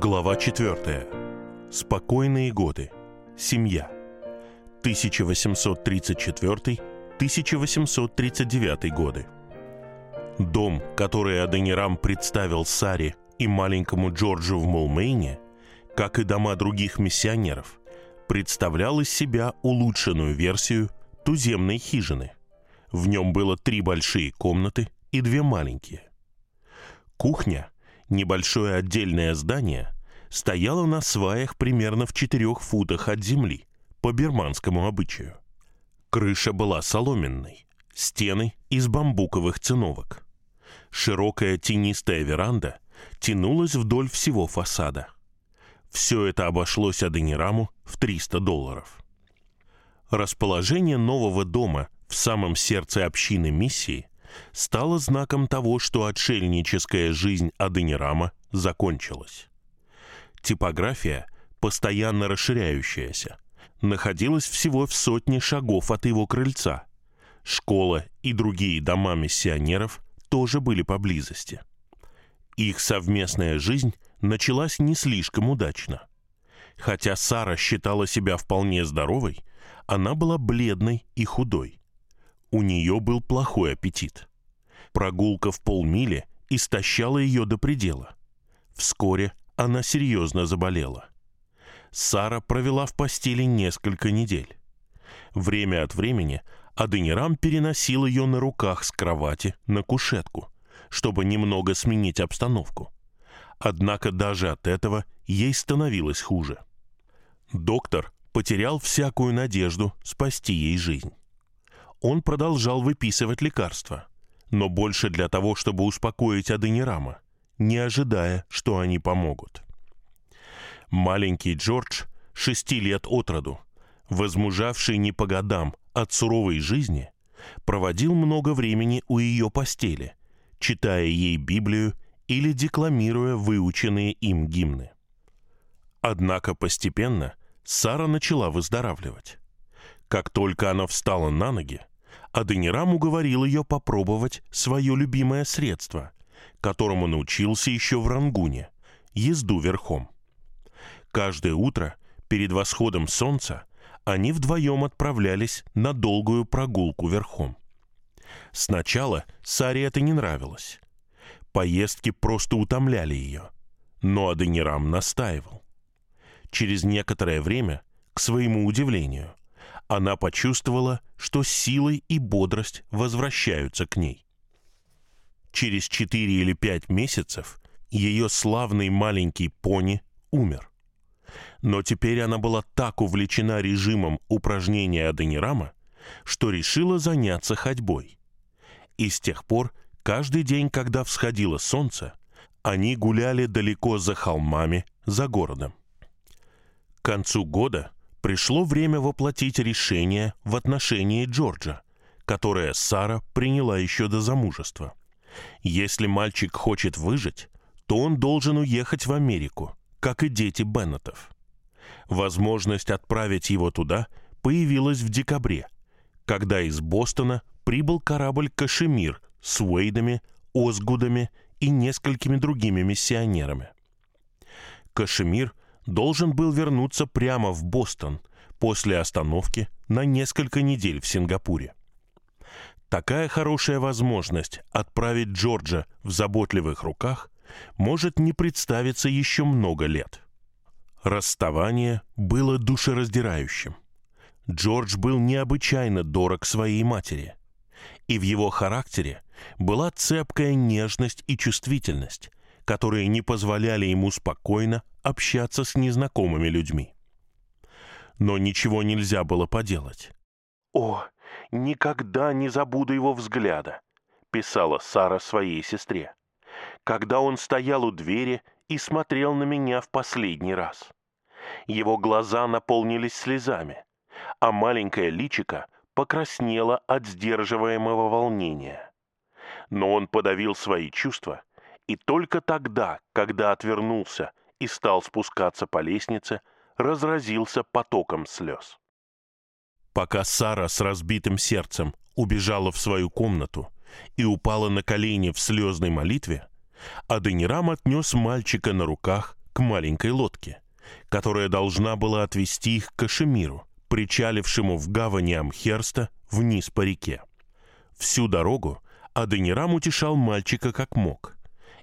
Глава 4. Спокойные годы. Семья. 1834-1839 годы. Дом, который Аденирам представил Саре и маленькому Джорджу в Молмейне, как и дома других миссионеров, представлял из себя улучшенную версию туземной хижины. В нем было три большие комнаты и две маленькие. Кухня, небольшое отдельное здание, стояло на сваях примерно в четырех футах от земли, по бирманскому обычаю. Крыша была соломенной, стены из бамбуковых циновок. Широкая тенистая веранда тянулась вдоль всего фасада. Все это обошлось Аденираму в 300 долларов. Расположение нового дома в самом сердце общины миссии стало знаком того, что отшельническая жизнь Аденирама закончилась. Типография, постоянно расширяющаяся, находилась всего в сотне шагов от его крыльца. Школа и другие дома миссионеров тоже были поблизости. Их совместная жизнь началась не слишком удачно. Хотя Сара считала себя вполне здоровой, она была бледной и худой. У нее был плохой аппетит. Прогулка в полмили истощала ее до предела. Вскоре она серьезно заболела. Сара провела в постели несколько недель. Время от времени Аденирам переносил ее на руках с кровати на кушетку, чтобы немного сменить обстановку. Однако даже от этого ей становилось хуже. Доктор потерял всякую надежду спасти ей жизнь. Он продолжал выписывать лекарства, но больше для того, чтобы успокоить Аденирама, не ожидая, что они помогут. Маленький Джордж, шести лет от роду, возмужавший не по годам от суровой жизни, проводил много времени у ее постели, читая ей Библию или декламируя выученные им гимны. Однако постепенно Сара начала выздоравливать. Как только она встала на ноги, Аденирам уговорил ее попробовать свое любимое средство, которому научился еще в Рангуне – езду верхом. Каждое утро перед восходом солнца они вдвоем отправлялись на долгую прогулку верхом. Сначала Саре это не нравилось. Поездки просто утомляли ее, но Аденирам настаивал. Через некоторое время, к своему удивлению, она почувствовала, что силы и бодрость возвращаются к ней. Через четыре или пять месяцев ее славный маленький пони умер. Но теперь она была так увлечена режимом упражнения Аденирама, что решила заняться ходьбой. И с тех пор, каждый день, когда всходило солнце, они гуляли далеко за холмами, за городом. К концу года пришло время воплотить решение в отношении Джорджа, которое Сара приняла еще до замужества. Если мальчик хочет выжить, то он должен уехать в Америку, как и дети Беннетов. Возможность отправить его туда появилась в декабре, когда из Бостона прибыл корабль «Кашемир» с Уэйдами, Озгудами и несколькими другими миссионерами. Кашемир должен был вернуться прямо в Бостон после остановки на несколько недель в Сингапуре. Такая хорошая возможность отправить Джорджа в заботливых руках может не представиться еще много лет. Расставание было душераздирающим. Джордж был необычайно дорог своей матери, и в его характере была цепкая нежность и чувствительность, которые не позволяли ему спокойно общаться с незнакомыми людьми. Но ничего нельзя было поделать. «О, никогда не забуду его взгляда», — писала Сара своей сестре, «когда он стоял у двери и смотрел на меня в последний раз. Его глаза наполнились слезами, а маленькое личико покраснело от сдерживаемого волнения. Но он подавил свои чувства и только тогда, когда отвернулся и стал спускаться по лестнице, разразился потоком слез. Пока Сара с разбитым сердцем убежала в свою комнату и упала на колени в слезной молитве, Аденирам отнес мальчика на руках к маленькой лодке, которая должна была отвезти их к Кашемиру, причалившему в гавани Амхерста вниз по реке. Всю дорогу Аденирам утешал мальчика как мог,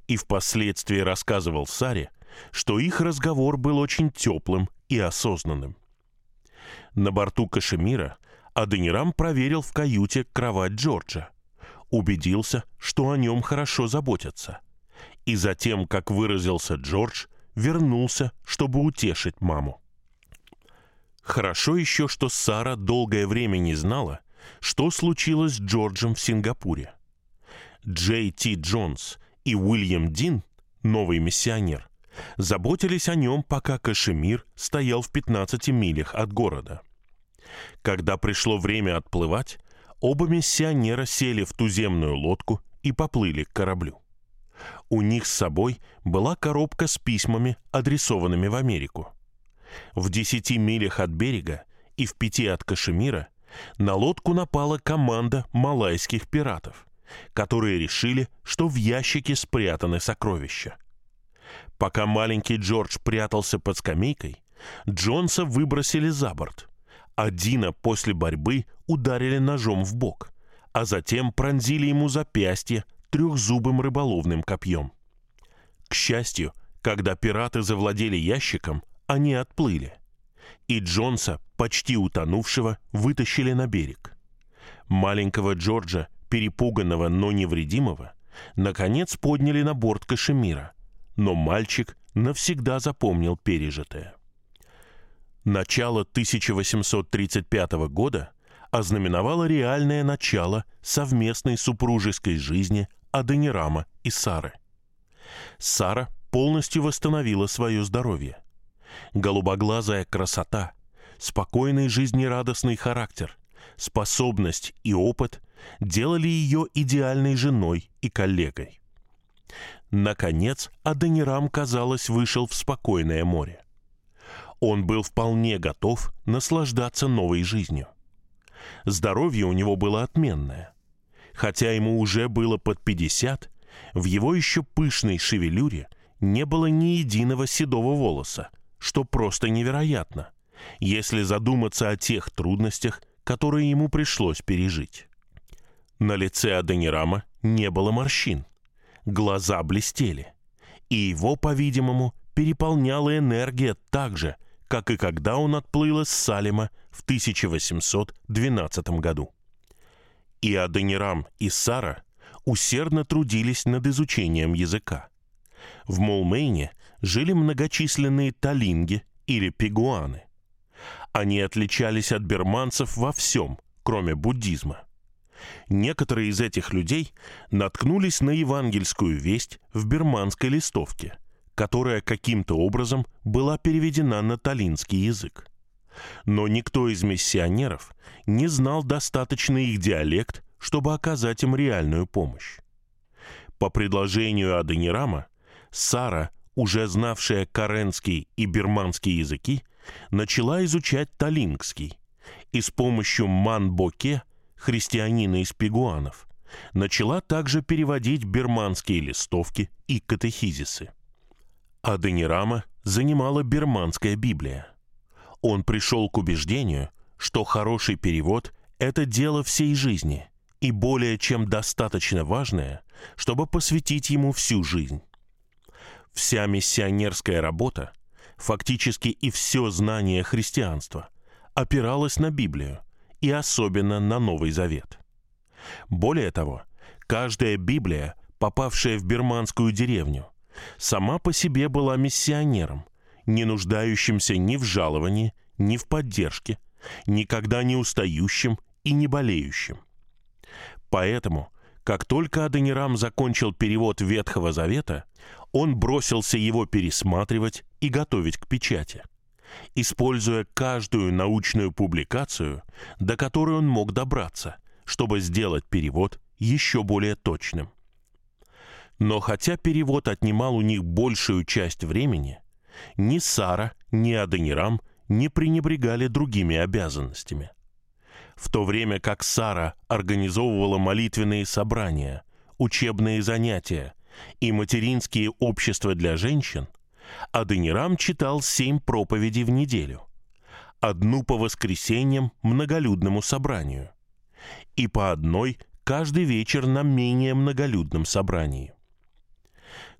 и впоследствии рассказывал Саре, что их разговор был очень теплым и осознанным. На борту Кашемира Аденирам проверил в каюте кровать Джорджа, убедился, что о нем хорошо заботятся, и затем, как выразился Джордж, вернулся, чтобы утешить маму. Хорошо еще, что Сара долгое время не знала, что случилось с Джорджем в Сингапуре. Джей Ти Джонс и Уильям Дин, новый миссионер, заботились о нем, пока Кашемир стоял в 15 милях от города. Когда пришло время отплывать, оба миссионера сели в туземную лодку и поплыли к кораблю. У них с собой была коробка с письмами, адресованными в Америку. В десяти милях от берега и в пяти от Кашемира на лодку напала команда малайских пиратов, которые решили, что в ящике спрятаны сокровища. Пока маленький Джордж прятался под скамейкой, Джонса выбросили за борт, а Дина после борьбы ударили ножом в бок, а затем пронзили ему запястье трехзубым рыболовным копьем. К счастью, когда пираты завладели ящиком, они отплыли. И Джонса, почти утонувшего, вытащили на берег. Маленького Джорджа, перепуганного, но невредимого, наконец подняли на борт Кашемира, но мальчик навсегда запомнил пережитое. Начало 1835 года ознаменовало реальное начало совместной супружеской жизни Аденирама и Сары. Сара полностью восстановила свое здоровье голубоглазая красота, спокойный жизнерадостный характер, способность и опыт делали ее идеальной женой и коллегой. Наконец, Аденирам, казалось, вышел в спокойное море. Он был вполне готов наслаждаться новой жизнью. Здоровье у него было отменное. Хотя ему уже было под 50, в его еще пышной шевелюре не было ни единого седого волоса, что просто невероятно, если задуматься о тех трудностях, которые ему пришлось пережить. На лице Аденирама не было морщин, глаза блестели, и его, по-видимому, переполняла энергия так же, как и когда он отплыл из Салима в 1812 году. И Аденирам, и Сара усердно трудились над изучением языка. В Молмейне жили многочисленные талинги или пигуаны. Они отличались от берманцев во всем, кроме буддизма. Некоторые из этих людей наткнулись на евангельскую весть в берманской листовке, которая каким-то образом была переведена на талинский язык. Но никто из миссионеров не знал достаточно их диалект, чтобы оказать им реальную помощь. По предложению Аденирама, Сара уже знавшая каренский и бирманский языки, начала изучать талингский и с помощью манбоке, христианина из пигуанов, начала также переводить бирманские листовки и катехизисы. Аденирама занимала бирманская Библия. Он пришел к убеждению, что хороший перевод – это дело всей жизни и более чем достаточно важное, чтобы посвятить ему всю жизнь. Вся миссионерская работа, фактически и все знание христианства, опиралось на Библию и особенно на Новый Завет. Более того, каждая Библия, попавшая в бирманскую деревню, сама по себе была миссионером, не нуждающимся ни в жаловании, ни в поддержке, никогда не устающим и не болеющим. Поэтому, как только Адонирам закончил перевод Ветхого Завета, он бросился его пересматривать и готовить к печати, используя каждую научную публикацию, до которой он мог добраться, чтобы сделать перевод еще более точным. Но хотя перевод отнимал у них большую часть времени, ни Сара, ни Аденирам не пренебрегали другими обязанностями. В то время как Сара организовывала молитвенные собрания, учебные занятия – и материнские общества для женщин, Аденирам читал семь проповедей в неделю, одну по воскресеньям многолюдному собранию и по одной каждый вечер на менее многолюдном собрании.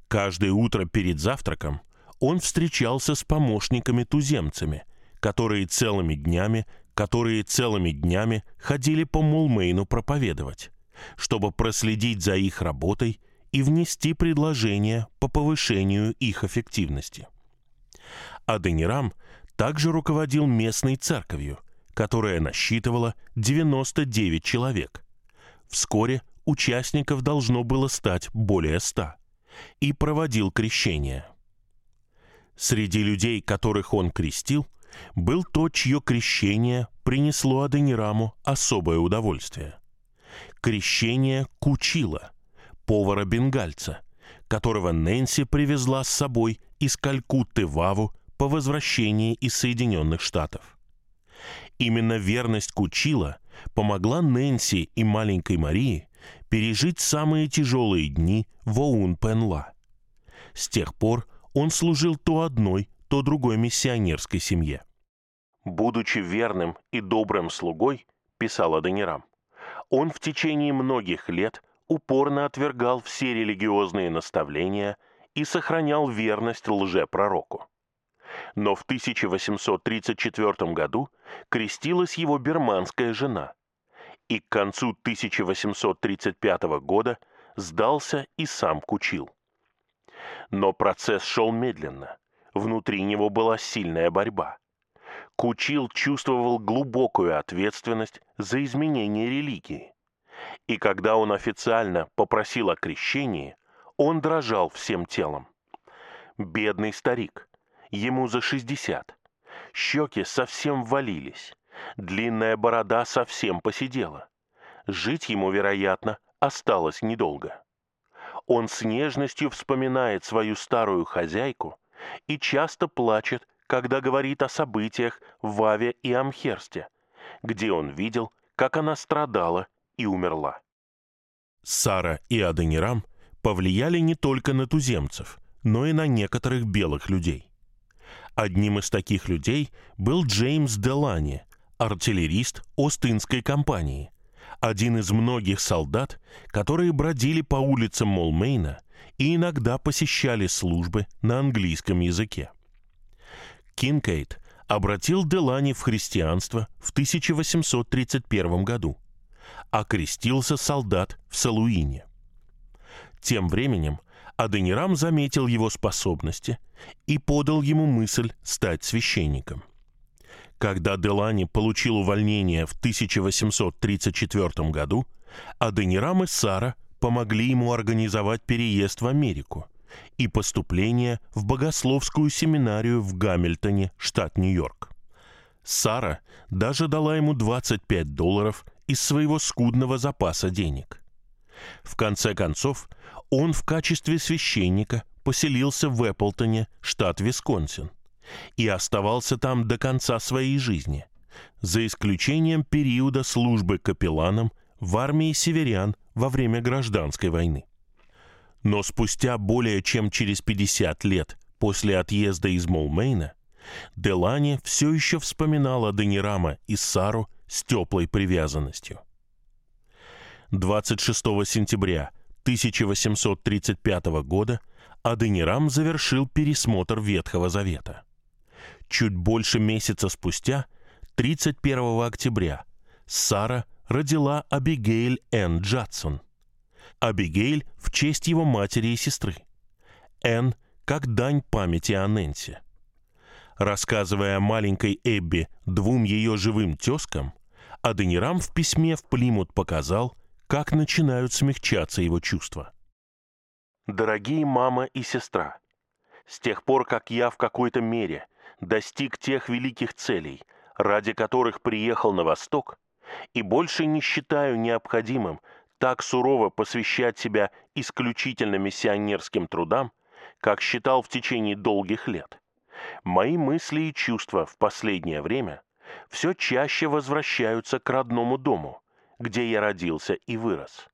Каждое утро перед завтраком он встречался с помощниками-туземцами, которые целыми днями, которые целыми днями ходили по Мулмейну проповедовать, чтобы проследить за их работой и внести предложения по повышению их эффективности. Аденирам также руководил местной церковью, которая насчитывала 99 человек. Вскоре участников должно было стать более 100, и проводил крещение. Среди людей, которых он крестил, был тот, чье крещение принесло Аденираму особое удовольствие. Крещение Кучила, повара-бенгальца, которого Нэнси привезла с собой из Калькутты в Аву по возвращении из Соединенных Штатов. Именно верность Кучила помогла Нэнси и маленькой Марии пережить самые тяжелые дни в Оун-Пенла. С тех пор он служил то одной, то другой миссионерской семье. «Будучи верным и добрым слугой», — писал Адонирам, он в течение многих лет упорно отвергал все религиозные наставления и сохранял верность лжепророку. Но в 1834 году крестилась его берманская жена, и к концу 1835 года сдался и сам Кучил. Но процесс шел медленно, внутри него была сильная борьба. Кучил чувствовал глубокую ответственность за изменение религии. И когда он официально попросил о крещении, он дрожал всем телом. Бедный старик, ему за 60. Щеки совсем валились, длинная борода совсем посидела. Жить ему, вероятно, осталось недолго. Он с нежностью вспоминает свою старую хозяйку и часто плачет, когда говорит о событиях в Аве и Амхерсте, где он видел, как она страдала и умерла. Сара и Аденирам повлияли не только на туземцев, но и на некоторых белых людей. Одним из таких людей был Джеймс Делани, артиллерист Ост-Индской компании, один из многих солдат, которые бродили по улицам Молмейна и иногда посещали службы на английском языке. Кинкейт обратил Делани в христианство в 1831 году, а крестился солдат в Салуине. Тем временем Адонирам заметил его способности и подал ему мысль стать священником. Когда Делани получил увольнение в 1834 году, Аденирам и Сара помогли ему организовать переезд в Америку и поступление в богословскую семинарию в Гамильтоне, штат Нью-Йорк. Сара даже дала ему 25 долларов из своего скудного запаса денег. В конце концов, он в качестве священника поселился в Эпплтоне, штат Висконсин, и оставался там до конца своей жизни, за исключением периода службы капелланом в армии северян во время гражданской войны. Но спустя более чем через 50 лет после отъезда из Молмейна Делани все еще вспоминала Денирама и Сару с теплой привязанностью. 26 сентября 1835 года Аденирам завершил пересмотр Ветхого Завета. Чуть больше месяца спустя, 31 октября, Сара родила Абигейль Энн Джадсон. Абигейль в честь его матери и сестры. Энн как дань памяти о Нэнси. Рассказывая о маленькой Эбби двум ее живым тезкам, Аденирам в письме в Плимут показал – как начинают смягчаться его чувства. Дорогие мама и сестра, с тех пор, как я в какой-то мере достиг тех великих целей, ради которых приехал на Восток, и больше не считаю необходимым так сурово посвящать себя исключительно миссионерским трудам, как считал в течение долгих лет. Мои мысли и чувства в последнее время все чаще возвращаются к родному дому, где я родился и вырос.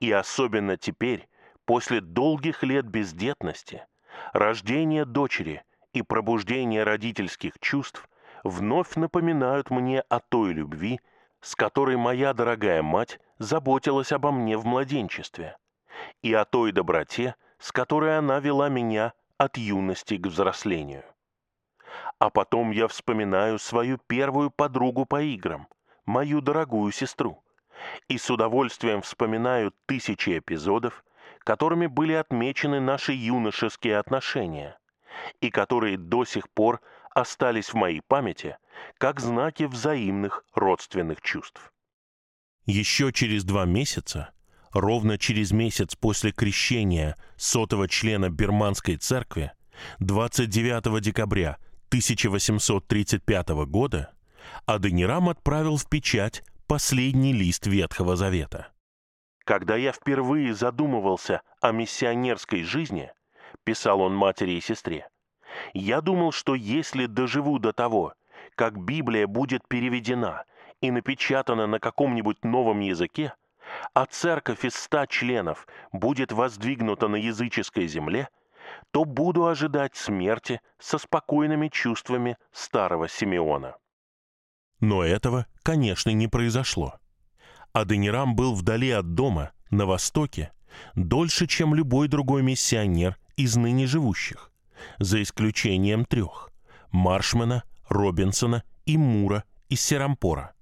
И особенно теперь, после долгих лет бездетности, Рождение дочери и пробуждение родительских чувств вновь напоминают мне о той любви, с которой моя дорогая мать заботилась обо мне в младенчестве, и о той доброте, с которой она вела меня от юности к взрослению. А потом я вспоминаю свою первую подругу по играм, мою дорогую сестру, и с удовольствием вспоминаю тысячи эпизодов, которыми были отмечены наши юношеские отношения, и которые до сих пор остались в моей памяти как знаки взаимных родственных чувств. Еще через два месяца, ровно через месяц после крещения сотого члена Бирманской церкви, 29 декабря 1835 года, Аденирам отправил в печать последний лист Ветхого Завета. Когда я впервые задумывался о миссионерской жизни, писал он матери и сестре, я думал, что если доживу до того, как Библия будет переведена и напечатана на каком-нибудь новом языке, а церковь из ста членов будет воздвигнута на языческой земле, то буду ожидать смерти со спокойными чувствами старого Симеона. Но этого, конечно, не произошло. Аденирам был вдали от дома, на востоке, дольше, чем любой другой миссионер из ныне живущих, за исключением трех – Маршмена, Робинсона и Мура из Серампора.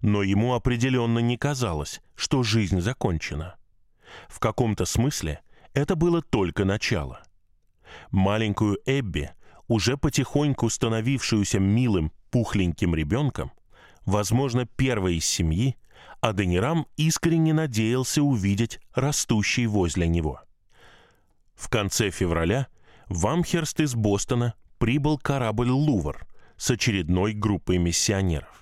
Но ему определенно не казалось, что жизнь закончена. В каком-то смысле это было только начало. Маленькую Эбби, уже потихоньку становившуюся милым, пухленьким ребенком, возможно, первой из семьи, Аденирам искренне надеялся увидеть растущий возле него. В конце февраля в Амхерст из Бостона прибыл корабль «Лувр», с очередной группой миссионеров.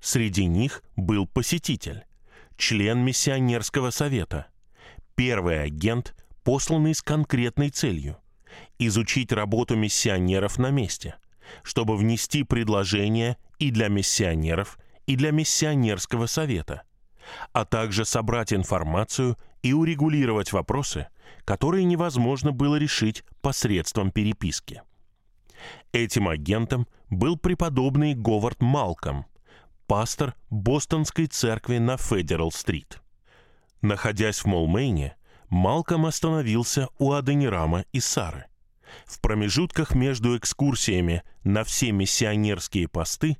Среди них был посетитель, член миссионерского совета, первый агент, посланный с конкретной целью – изучить работу миссионеров на месте, чтобы внести предложения и для миссионеров, и для миссионерского совета, а также собрать информацию и урегулировать вопросы, которые невозможно было решить посредством переписки. Этим агентом был преподобный Говард Малком, пастор Бостонской церкви на Федерал-стрит. Находясь в Молмейне, Малком остановился у Аденирама и Сары. В промежутках между экскурсиями на все миссионерские посты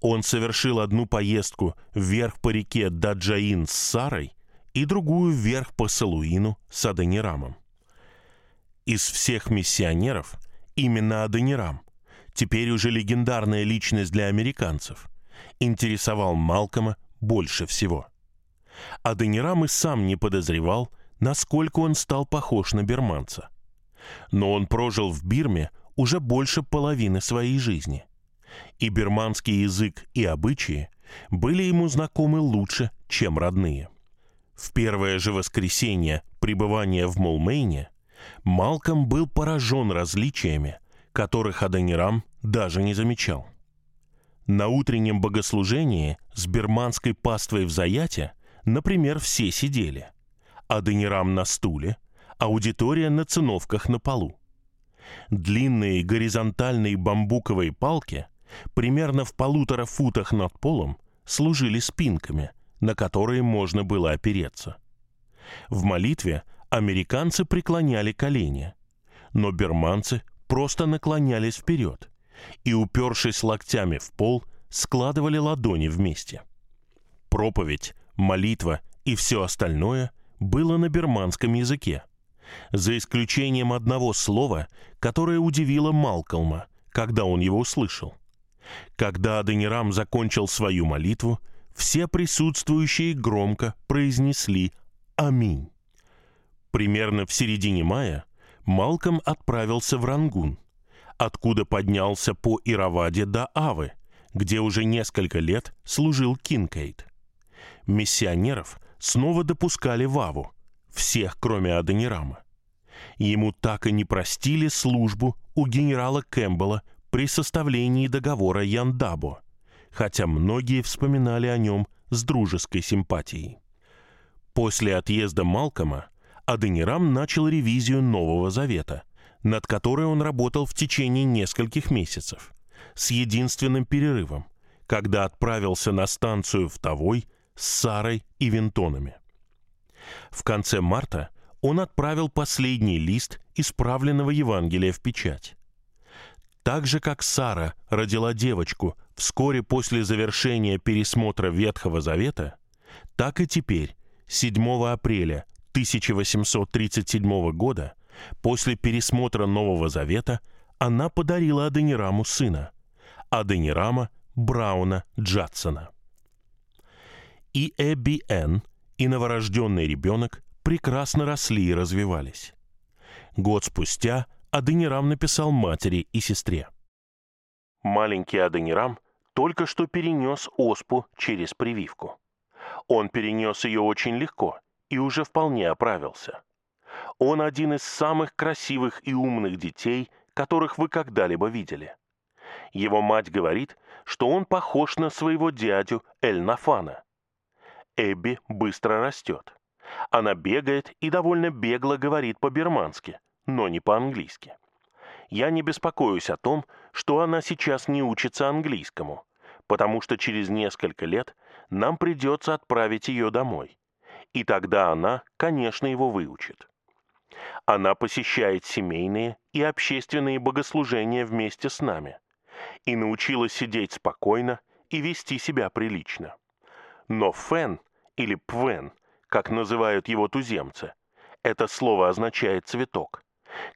он совершил одну поездку вверх по реке Даджаин с Сарой и другую вверх по Салуину с Аденирамом. Из всех миссионеров именно Аденирам теперь уже легендарная личность для американцев, интересовал Малкома больше всего. Аденирам и сам не подозревал, насколько он стал похож на берманца. Но он прожил в Бирме уже больше половины своей жизни. И берманский язык и обычаи были ему знакомы лучше, чем родные. В первое же воскресенье пребывания в Молмейне Малком был поражен различиями, которых Аденирам даже не замечал. На утреннем богослужении с берманской паствой в Заяте, например, все сидели. Аденирам на стуле, аудитория на циновках на полу. Длинные горизонтальные бамбуковые палки примерно в полутора футах над полом служили спинками, на которые можно было опереться. В молитве американцы преклоняли колени, но берманцы просто наклонялись вперед и, упершись локтями в пол, складывали ладони вместе. Проповедь, молитва и все остальное было на берманском языке, за исключением одного слова, которое удивило Малкольма, когда он его услышал. Когда Адонирам закончил свою молитву, все присутствующие громко произнесли «Аминь». Примерно в середине мая Малком отправился в Рангун, откуда поднялся по Ираваде до Авы, где уже несколько лет служил Кинкейт. Миссионеров снова допускали в Аву, всех, кроме Адонирама. Ему так и не простили службу у генерала Кэмпбелла при составлении договора Яндабо, хотя многие вспоминали о нем с дружеской симпатией. После отъезда Малкома Аденирам начал ревизию Нового Завета, над которой он работал в течение нескольких месяцев, с единственным перерывом, когда отправился на станцию в Тавой с Сарой и Винтонами. В конце марта он отправил последний лист исправленного Евангелия в печать. Так же, как Сара родила девочку вскоре после завершения пересмотра Ветхого Завета, так и теперь, 7 апреля 1837 года, после пересмотра Нового Завета, она подарила Аденираму сына, Аденирама Брауна Джадсона. И Эбби Н. и новорожденный ребенок прекрасно росли и развивались. Год спустя Аденирам написал матери и сестре. Маленький Аденирам только что перенес оспу через прививку. Он перенес ее очень легко и уже вполне оправился. Он один из самых красивых и умных детей, которых вы когда-либо видели. Его мать говорит, что он похож на своего дядю Эль-Нафана. Эбби быстро растет. Она бегает и довольно бегло говорит по-бирмански, но не по-английски. Я не беспокоюсь о том, что она сейчас не учится английскому, потому что через несколько лет нам придется отправить ее домой. И тогда она, конечно, его выучит. Она посещает семейные и общественные богослужения вместе с нами и научилась сидеть спокойно и вести себя прилично. Но фен или пвен, как называют его туземцы, это слово означает цветок.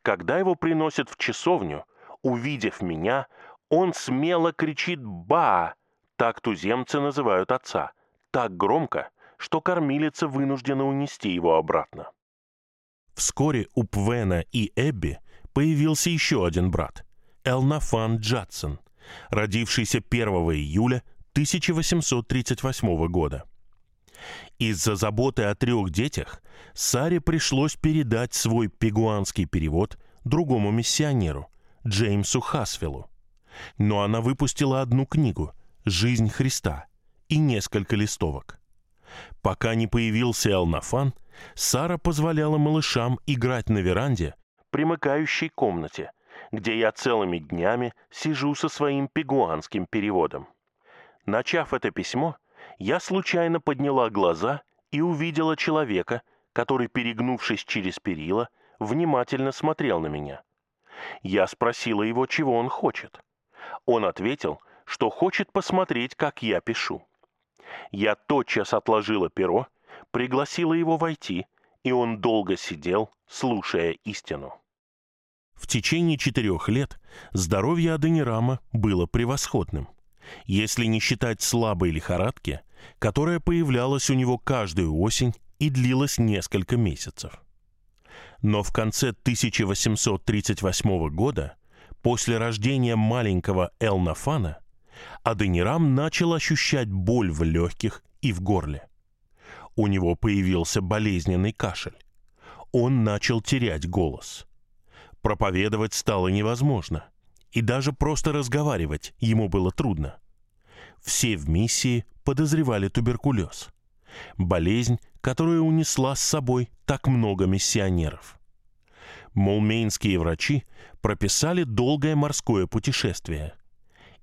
Когда его приносят в часовню, увидев меня, он смело кричит «ба», так туземцы называют отца, так громко, что кормилица вынуждена унести его обратно. Вскоре у Пвена и Эбби появился еще один брат – Элнафан Джадсон, родившийся 1 июля 1838 года. Из-за заботы о трех детях Саре пришлось передать свой пегуанский перевод другому миссионеру, Джеймсу Хасвеллу. Но она выпустила одну книгу «Жизнь Христа» и несколько листовок. Пока не появился Элнафан, Сара позволяла малышам играть на веранде, примыкающей комнате, где я целыми днями сижу со своим пегуанским переводом. Начав это письмо, я случайно подняла глаза и увидела человека, который, перегнувшись через перила, внимательно смотрел на меня. Я спросила его, чего он хочет. Он ответил, что хочет посмотреть, как я пишу. Я тотчас отложила перо, пригласила его войти, и он долго сидел, слушая истину. В течение четырех лет здоровье Аденирама было превосходным, если не считать слабой лихорадки, которая появлялась у него каждую осень и длилась несколько месяцев. Но в конце 1838 года, после рождения маленького Элнафана, Аденирам начал ощущать боль в легких и в горле. У него появился болезненный кашель. Он начал терять голос. Проповедовать стало невозможно, и даже просто разговаривать ему было трудно. Все в миссии подозревали туберкулез. Болезнь, которая унесла с собой так много миссионеров. Молмейнские врачи прописали долгое морское путешествие –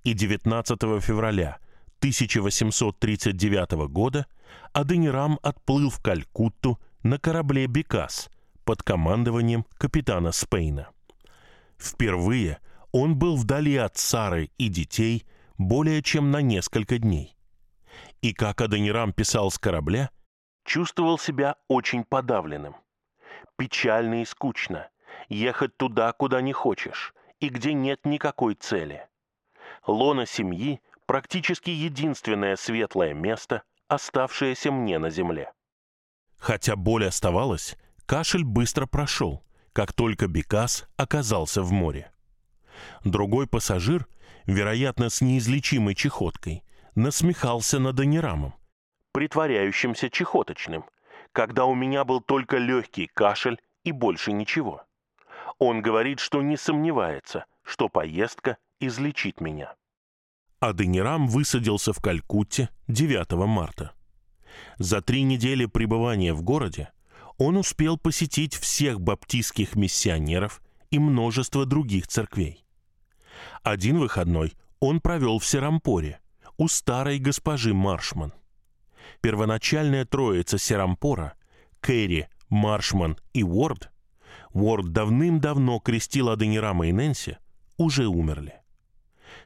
и 19 февраля 1839 года Аденирам отплыл в Калькутту на корабле «Бекас» под командованием капитана Спейна. Впервые он был вдали от Сары и детей более чем на несколько дней. И, как Аденирам писал с корабля, чувствовал себя очень подавленным. Печально и скучно. Ехать туда, куда не хочешь, и где нет никакой цели лона семьи – практически единственное светлое место, оставшееся мне на земле. Хотя боль оставалась, кашель быстро прошел, как только Бекас оказался в море. Другой пассажир, вероятно, с неизлечимой чехоткой, насмехался над Анирамом, притворяющимся чехоточным, когда у меня был только легкий кашель и больше ничего. Он говорит, что не сомневается, что поездка излечить меня. Аденирам высадился в Калькутте 9 марта. За три недели пребывания в городе он успел посетить всех баптистских миссионеров и множество других церквей. Один выходной он провел в Серампоре, у старой госпожи Маршман. Первоначальная троица Серампора, Кэрри, Маршман и Уорд, Уорд давным-давно крестил Аденирама и Нэнси, уже умерли.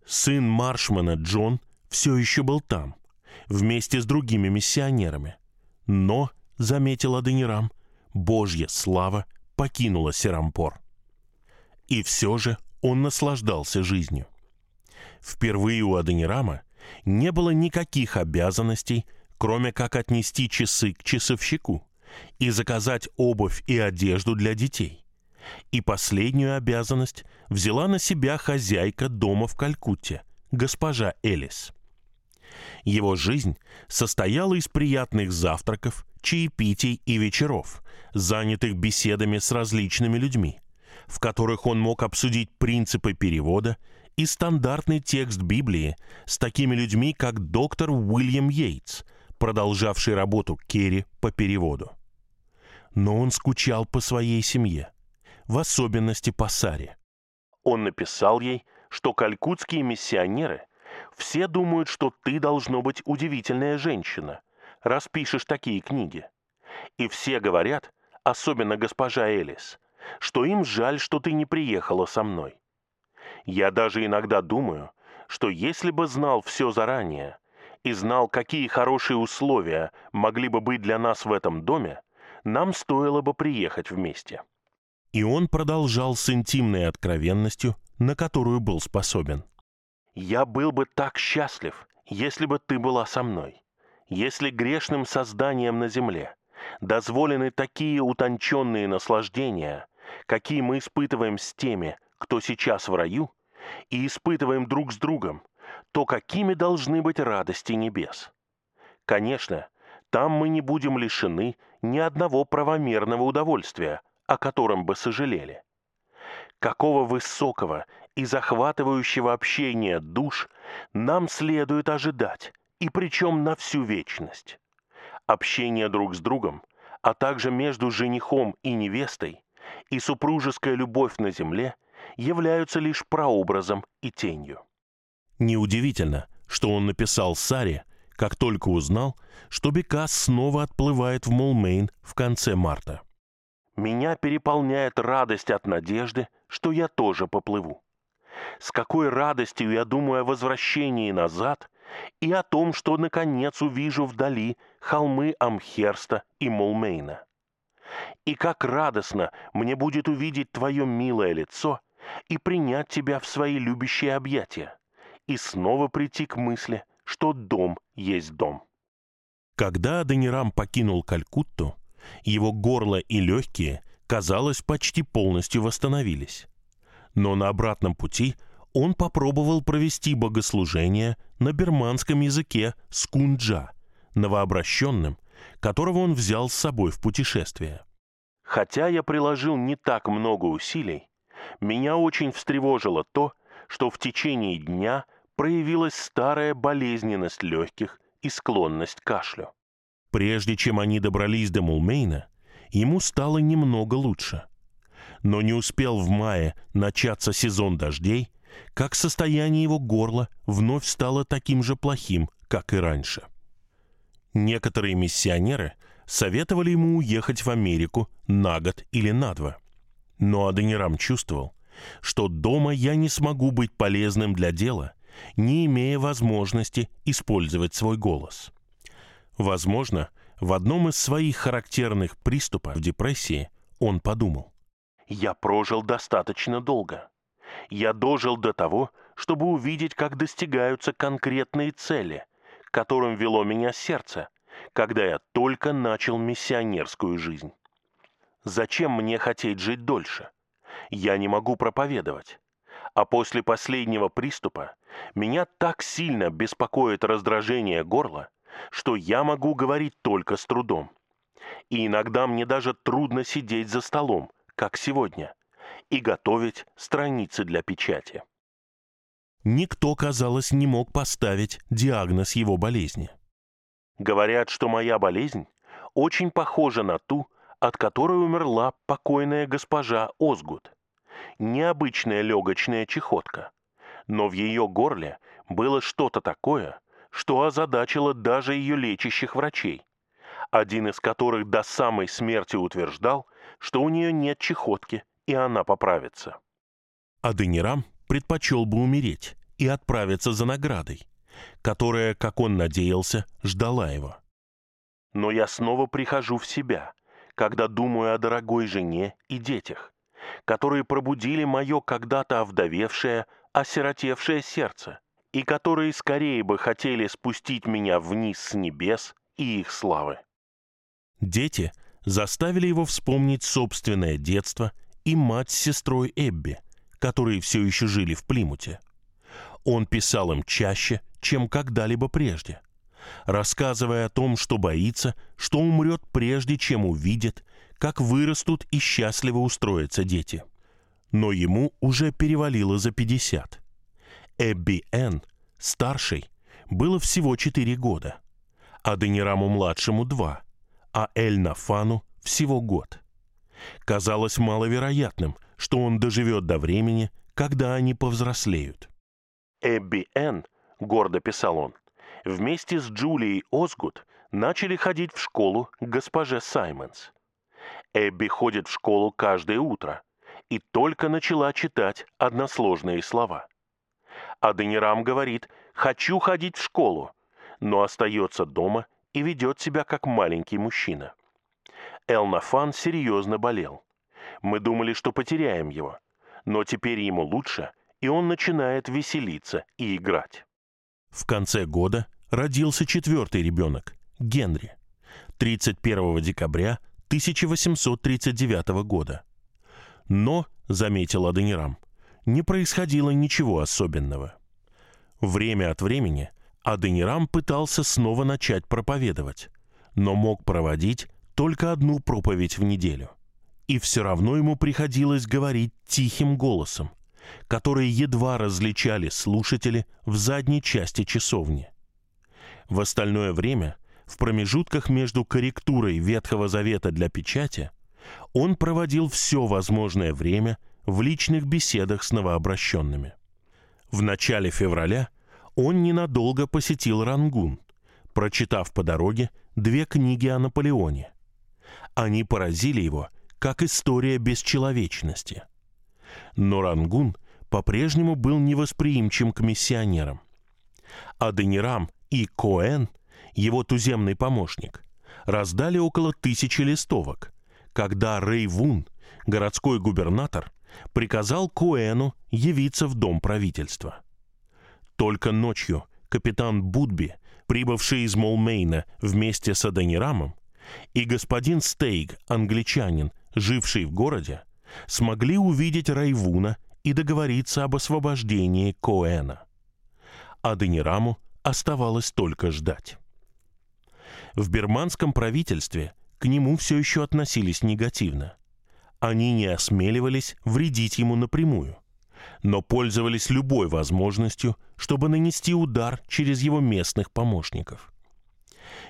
Сын Маршмана Джон все еще был там, вместе с другими миссионерами. Но, заметил Аденирам, Божья слава покинула Серампор. И все же он наслаждался жизнью. Впервые у Аденирама не было никаких обязанностей, кроме как отнести часы к часовщику и заказать обувь и одежду для детей. И последнюю обязанность взяла на себя хозяйка дома в Калькутте, госпожа Элис. Его жизнь состояла из приятных завтраков, чаепитий и вечеров, занятых беседами с различными людьми, в которых он мог обсудить принципы перевода и стандартный текст Библии с такими людьми, как доктор Уильям Йейтс, продолжавший работу Керри по переводу. Но он скучал по своей семье, в особенности по Саре. Он написал ей, что калькутские миссионеры все думают, что ты должно быть удивительная женщина, раз пишешь такие книги. И все говорят, особенно госпожа Элис, что им жаль, что ты не приехала со мной. Я даже иногда думаю, что если бы знал все заранее и знал, какие хорошие условия могли бы быть для нас в этом доме, нам стоило бы приехать вместе. И он продолжал с интимной откровенностью, на которую был способен. «Я был бы так счастлив, если бы ты была со мной. Если грешным созданием на земле дозволены такие утонченные наслаждения, какие мы испытываем с теми, кто сейчас в раю, и испытываем друг с другом, то какими должны быть радости небес? Конечно, там мы не будем лишены ни одного правомерного удовольствия, о котором бы сожалели. Какого высокого и захватывающего общения душ нам следует ожидать, и причем на всю вечность. Общение друг с другом, а также между женихом и невестой, и супружеская любовь на земле являются лишь прообразом и тенью. Неудивительно, что он написал Саре, как только узнал, что Бекас снова отплывает в Молмейн в конце марта. «Меня переполняет радость от надежды, что я тоже поплыву. С какой радостью я думаю о возвращении назад и о том, что наконец увижу вдали холмы Амхерста и Молмейна. И как радостно мне будет увидеть твое милое лицо и принять тебя в свои любящие объятия, и снова прийти к мысли, что дом есть дом. Когда Аденирам покинул Калькутту, его горло и легкие, казалось, почти полностью восстановились. Но на обратном пути он попробовал провести богослужение на берманском языке скунджа, новообращенным, которого он взял с собой в путешествие. Хотя я приложил не так много усилий, меня очень встревожило то, что в течение дня проявилась старая болезненность легких и склонность к кашлю. Прежде чем они добрались до Мулмейна, ему стало немного лучше. Но не успел в мае начаться сезон дождей, как состояние его горла вновь стало таким же плохим, как и раньше. Некоторые миссионеры советовали ему уехать в Америку на год или на два – но Аденирам чувствовал, что дома я не смогу быть полезным для дела, не имея возможности использовать свой голос. Возможно, в одном из своих характерных приступов депрессии он подумал. «Я прожил достаточно долго. Я дожил до того, чтобы увидеть, как достигаются конкретные цели, которым вело меня сердце, когда я только начал миссионерскую жизнь. Зачем мне хотеть жить дольше? Я не могу проповедовать. А после последнего приступа меня так сильно беспокоит раздражение горла, что я могу говорить только с трудом. И иногда мне даже трудно сидеть за столом, как сегодня, и готовить страницы для печати. Никто, казалось, не мог поставить диагноз его болезни. Говорят, что моя болезнь очень похожа на ту, от которой умерла покойная госпожа Озгуд. необычная легочная чехотка, но в ее горле было что-то такое, что озадачило даже ее лечащих врачей, один из которых до самой смерти утверждал, что у нее нет чехотки, и она поправится. Аденирам предпочел бы умереть и отправиться за наградой, которая, как он надеялся, ждала его. Но я снова прихожу в себя, когда думаю о дорогой жене и детях, которые пробудили мое когда-то овдовевшее, осиротевшее сердце, и которые скорее бы хотели спустить меня вниз с небес и их славы. Дети заставили его вспомнить собственное детство и мать с сестрой Эбби, которые все еще жили в Плимуте. Он писал им чаще, чем когда-либо прежде, рассказывая о том, что боится, что умрет прежде, чем увидит, как вырастут и счастливо устроятся дети. Но ему уже перевалило за 50. Эбби Энн, старшей, было всего 4 года, а Данираму-младшему 2, а Эль Нафану всего год. Казалось маловероятным, что он доживет до времени, когда они повзрослеют. «Эбби Энн», — гордо писал он, — «вместе с Джулией Озгуд начали ходить в школу к госпоже Саймонс. Эбби ходит в школу каждое утро и только начала читать односложные слова. Аденирам говорит «хочу ходить в школу», но остается дома и ведет себя как маленький мужчина. Элнафан серьезно болел. Мы думали, что потеряем его, но теперь ему лучше, и он начинает веселиться и играть. В конце года родился четвертый ребенок, Генри, 31 декабря 1839 года. Но, заметил Аденирам, не происходило ничего особенного. Время от времени Аденирам пытался снова начать проповедовать, но мог проводить только одну проповедь в неделю. И все равно ему приходилось говорить тихим голосом, который едва различали слушатели в задней части часовни. В остальное время, в промежутках между корректурой Ветхого Завета для печати, он проводил все возможное время в личных беседах с новообращенными. В начале февраля он ненадолго посетил Рангун, прочитав по дороге две книги о Наполеоне. Они поразили его, как история бесчеловечности. Но Рангун по-прежнему был невосприимчив к миссионерам. Аденирам и Коэн, его туземный помощник, раздали около тысячи листовок, когда Рейвун, городской губернатор, приказал Коэну явиться в дом правительства. Только ночью капитан Будби, прибывший из Молмейна вместе с Аденирамом, и господин Стейг, англичанин, живший в городе, смогли увидеть Райвуна и договориться об освобождении Коэна. Аденираму оставалось только ждать. В бирманском правительстве к нему все еще относились негативно. Они не осмеливались вредить ему напрямую, но пользовались любой возможностью, чтобы нанести удар через его местных помощников.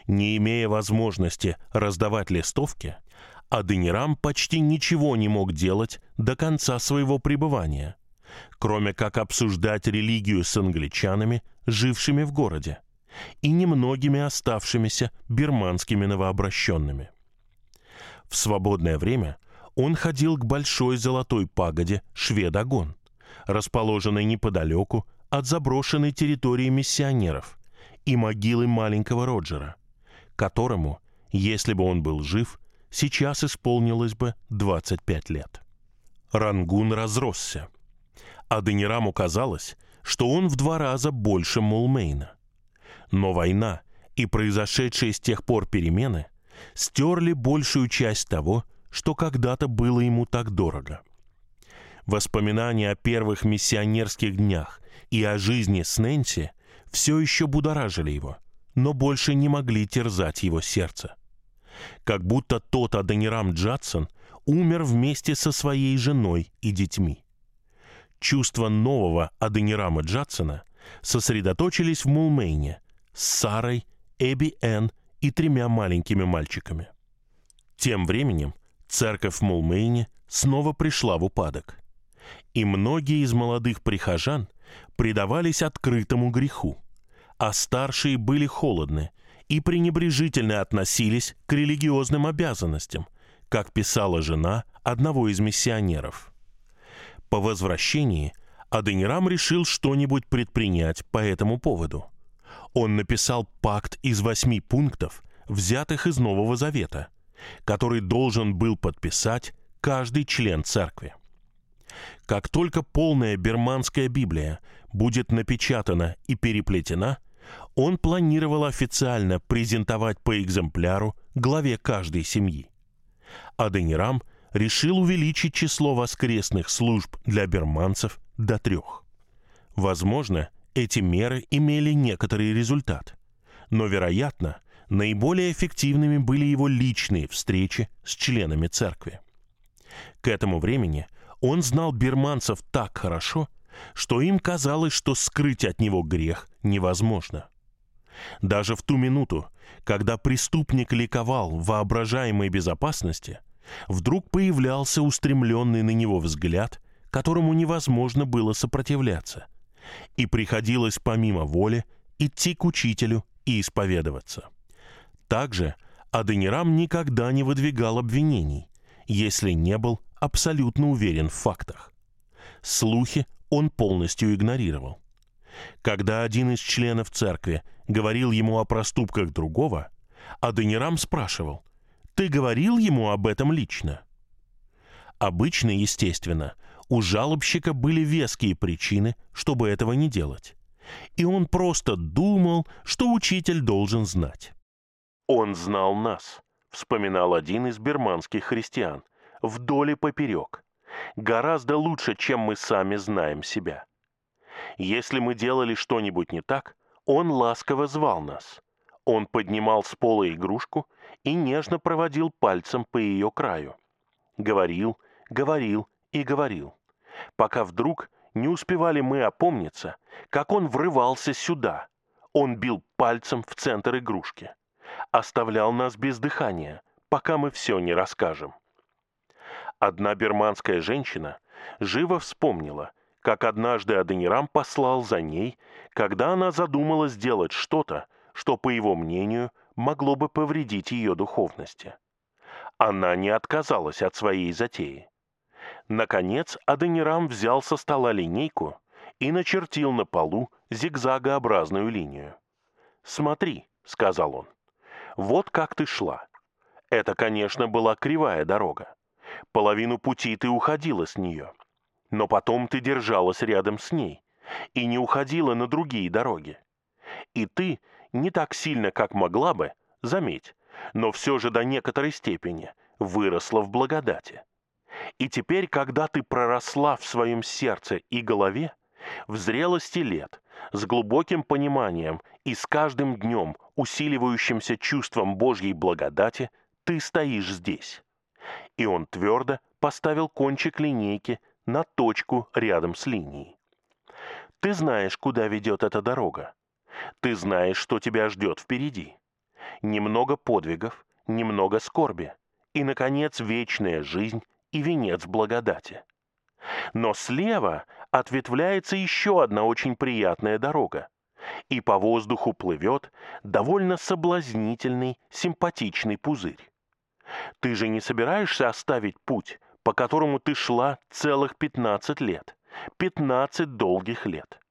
Не имея возможности раздавать листовки, Аденирам почти ничего не мог делать до конца своего пребывания, кроме как обсуждать религию с англичанами, жившими в городе, и немногими оставшимися бирманскими новообращенными. В свободное время он ходил к большой золотой пагоде Шведогон, расположенной неподалеку от заброшенной территории миссионеров и могилы маленького Роджера, которому, если бы он был жив, сейчас исполнилось бы 25 лет. Рангун разросся. А Аденираму казалось, что он в два раза больше Мулмейна. Но война и произошедшие с тех пор перемены стерли большую часть того, что когда-то было ему так дорого. Воспоминания о первых миссионерских днях и о жизни с Нэнси все еще будоражили его, но больше не могли терзать его сердце. Как будто тот Аденирам Джадсон умер вместе со своей женой и детьми. Чувства нового Аденирама Джадсона сосредоточились в Мулмейне с Сарой, Эбби Энн и тремя маленькими мальчиками. Тем временем церковь в Мулмейне снова пришла в упадок. И многие из молодых прихожан предавались открытому греху, а старшие были холодны и пренебрежительно относились к религиозным обязанностям, как писала жена одного из миссионеров. По возвращении Аденирам решил что-нибудь предпринять по этому поводу. Он написал пакт из восьми пунктов, взятых из Нового Завета, который должен был подписать каждый член церкви. Как только полная берманская Библия будет напечатана и переплетена, он планировал официально презентовать по экземпляру главе каждой семьи. Аденирам решил увеличить число воскресных служб для берманцев до трех. Возможно, эти меры имели некоторый результат, но, вероятно, наиболее эффективными были его личные встречи с членами церкви. К этому времени он знал бирманцев так хорошо, что им казалось, что скрыть от него грех невозможно. Даже в ту минуту, когда преступник ликовал в воображаемой безопасности, вдруг появлялся устремленный на него взгляд, которому невозможно было сопротивляться, и приходилось помимо воли идти к учителю и исповедоваться. Также Аденирам никогда не выдвигал обвинений, если не был абсолютно уверен в фактах. Слухи он полностью игнорировал. Когда один из членов церкви говорил ему о проступках другого, Аденирам спрашивал, «Ты говорил ему об этом лично?» Обычно, естественно, у жалобщика были веские причины, чтобы этого не делать. И он просто думал, что учитель должен знать. «Он знал нас», — вспоминал один из берманских христиан, вдоль и поперек. Гораздо лучше, чем мы сами знаем себя. Если мы делали что-нибудь не так, он ласково звал нас. Он поднимал с пола игрушку и нежно проводил пальцем по ее краю. Говорил, говорил и говорил. Пока вдруг не успевали мы опомниться, как он врывался сюда. Он бил пальцем в центр игрушки оставлял нас без дыхания, пока мы все не расскажем. Одна берманская женщина живо вспомнила, как однажды Аденирам послал за ней, когда она задумала сделать что-то, что, по его мнению, могло бы повредить ее духовности. Она не отказалась от своей затеи. Наконец Аденирам взял со стола линейку и начертил на полу зигзагообразную линию. «Смотри», — сказал он, вот как ты шла. Это, конечно, была кривая дорога. Половину пути ты уходила с нее. Но потом ты держалась рядом с ней и не уходила на другие дороги. И ты не так сильно, как могла бы, заметь, но все же до некоторой степени выросла в благодати. И теперь, когда ты проросла в своем сердце и голове, в зрелости лет, с глубоким пониманием и с каждым днем усиливающимся чувством Божьей благодати, ты стоишь здесь. И он твердо поставил кончик линейки на точку рядом с линией. Ты знаешь, куда ведет эта дорога. Ты знаешь, что тебя ждет впереди. Немного подвигов, немного скорби и, наконец, вечная жизнь и венец благодати. Но слева ответвляется еще одна очень приятная дорога, и по воздуху плывет довольно соблазнительный, симпатичный пузырь. Ты же не собираешься оставить путь, по которому ты шла целых 15 лет, 15 долгих лет.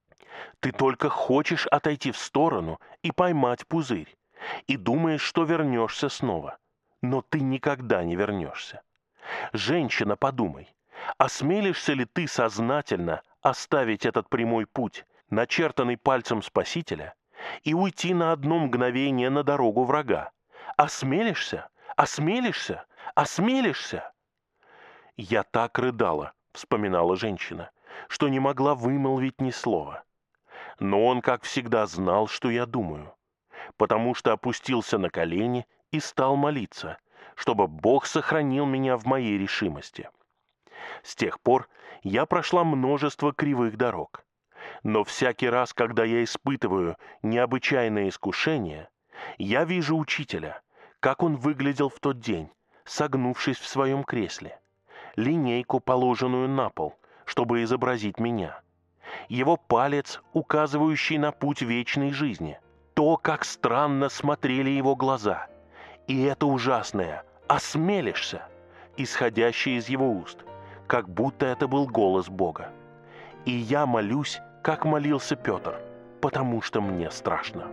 Ты только хочешь отойти в сторону и поймать пузырь, и думаешь, что вернешься снова. Но ты никогда не вернешься. Женщина, подумай, осмелишься ли ты сознательно оставить этот прямой путь, начертанный пальцем Спасителя, и уйти на одно мгновение на дорогу врага. Осмелишься? Осмелишься? Осмелишься? Я так рыдала, вспоминала женщина, что не могла вымолвить ни слова. Но он, как всегда, знал, что я думаю, потому что опустился на колени и стал молиться, чтобы Бог сохранил меня в моей решимости. С тех пор я прошла множество кривых дорог. Но всякий раз, когда я испытываю необычайное искушение, я вижу учителя, как он выглядел в тот день, согнувшись в своем кресле. Линейку, положенную на пол, чтобы изобразить меня. Его палец, указывающий на путь вечной жизни. То, как странно смотрели его глаза. И это ужасное «осмелишься», исходящее из его уст, как будто это был голос Бога. И я молюсь, как молился Петр, потому что мне страшно.